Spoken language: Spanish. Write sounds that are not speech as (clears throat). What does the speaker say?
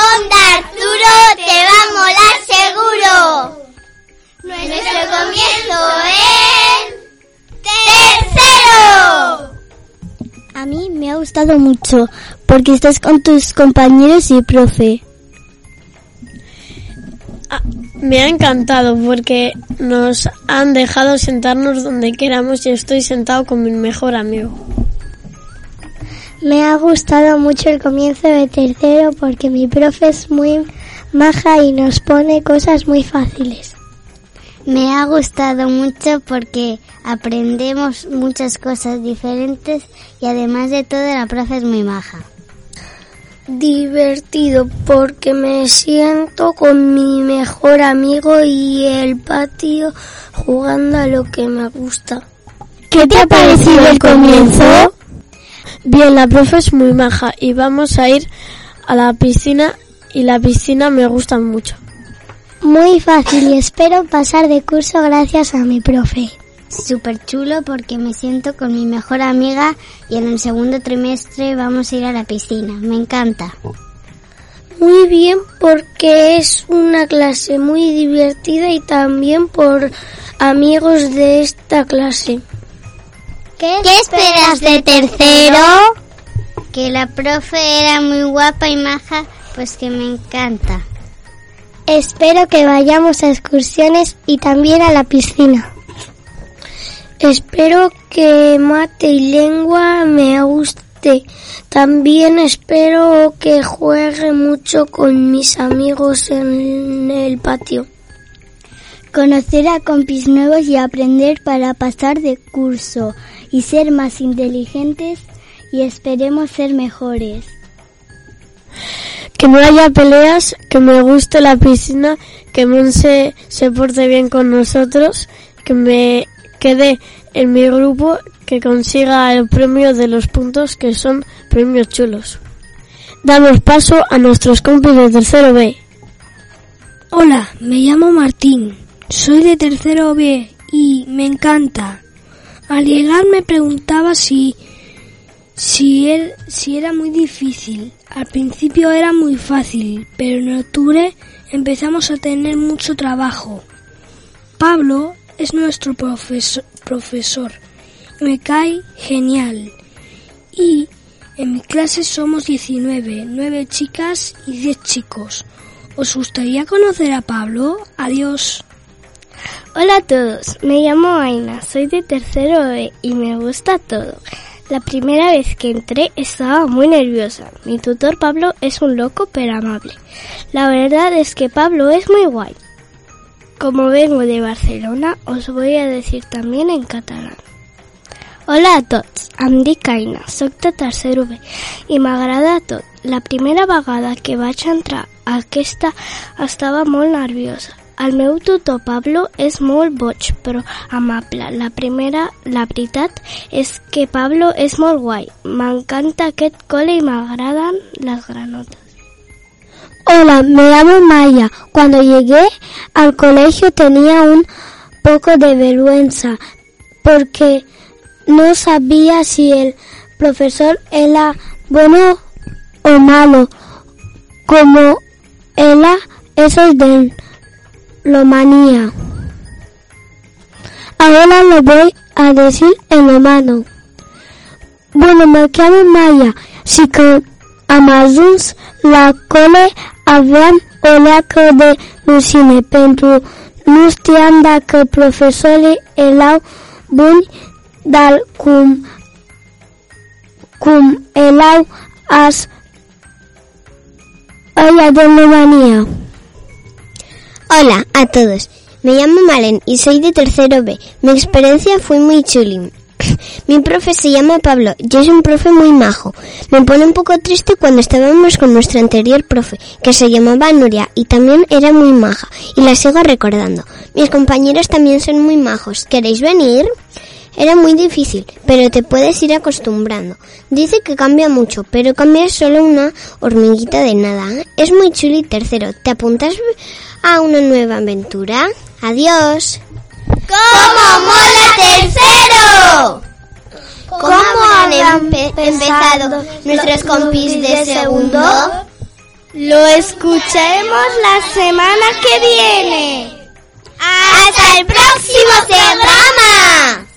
Onda Arturo te va a molar seguro. Nuestro comienzo es tercero. A mí me ha gustado mucho porque estás con tus compañeros y profe. Ah, me ha encantado porque nos han dejado sentarnos donde queramos y estoy sentado con mi mejor amigo. Me ha gustado mucho el comienzo de tercero porque mi profe es muy maja y nos pone cosas muy fáciles. Me ha gustado mucho porque aprendemos muchas cosas diferentes y además de todo la profe es muy maja. Divertido porque me siento con mi mejor amigo y el patio jugando a lo que me gusta. ¿Qué te ha parecido el comienzo? Bien, la profe es muy maja y vamos a ir a la piscina y la piscina me gusta mucho. Muy fácil y espero pasar de curso gracias a mi profe. Súper chulo porque me siento con mi mejor amiga y en el segundo trimestre vamos a ir a la piscina. Me encanta. Muy bien porque es una clase muy divertida y también por amigos de esta clase. ¿Qué, esperas de tercero? Que la profe era muy guapa y maja, pues que me encanta. Espero que vayamos a excursiones y también a la piscina. Espero que mate y lengua me guste. También espero que juegue mucho con mis amigos en el patio. Conocer a compis nuevos y aprender para pasar de curso y ser más inteligentes y esperemos ser mejores. Que no haya peleas, que me guste la piscina, que Monse se porte bien con nosotros, que me quede en mi grupo, que consiga el premio de los puntos que son premios chulos. Damos paso a nuestros compis de tercero B. Hola, me llamo Martín, soy de tercero B y me encanta. Al llegar me preguntaba si si, él, si era muy difícil. Al principio era muy fácil, pero en octubre empezamos a tener mucho trabajo. Pablo es nuestro profesor, profesor. Me cae genial. Y en mi clase somos 19, 9 chicas y 10 chicos. ¿Os gustaría conocer a Pablo? Adiós. Hola a todos, me llamo Aina, soy de tercero B y me gusta todo. La primera vez que entré estaba muy nerviosa. Mi tutor Pablo es un loco pero amable. La verdad es que Pablo es muy guay. Como vengo de Barcelona, os voy a decir también en catalán. Hola a tots, em dic Aina, soc de tercer B i m'agrada tot. La primera vegada que vaig entrar a aquesta estava molt nerviosa. El meu tutor Pablo és molt boig, però amable. La primera, la veritat, és que Pablo és molt guai. M'encanta aquest cole i m'agraden les granotes. Hola, me llamo Maya. Cuando llegué al colegio tenía un poco de vergüenza porque no sabía si el profesor era bueno o malo, como era esos de Lomanía. Ahora lo voy a decir en romano. Bueno, me llamo Maya. Si con Amazuns la cole aveam o leacă de rușine pentru nu știam dacă profesorii erau buni, dar cum, cum erau as ăia de Romania. Hola a todos, me llamo Malen y soy de tercero B. Mi experiencia fue muy chuli. (clears throat) Mi profe se llama Pablo y es un profe muy majo. Me pone un poco triste cuando estábamos con nuestra anterior profe, que se llamaba Nuria y también era muy maja y la sigo recordando. Mis compañeros también son muy majos. ¿Queréis venir? Era muy difícil, pero te puedes ir acostumbrando. Dice que cambia mucho, pero cambia solo una hormiguita de nada. Es muy chuli tercero. ¿Te apuntas a una nueva aventura? Adiós. ¿Cómo mola tercero? ¿Cómo han empe empezado nuestros compis de segundo? Lo escucharemos la semana que viene. ¡Hasta el próximo programa!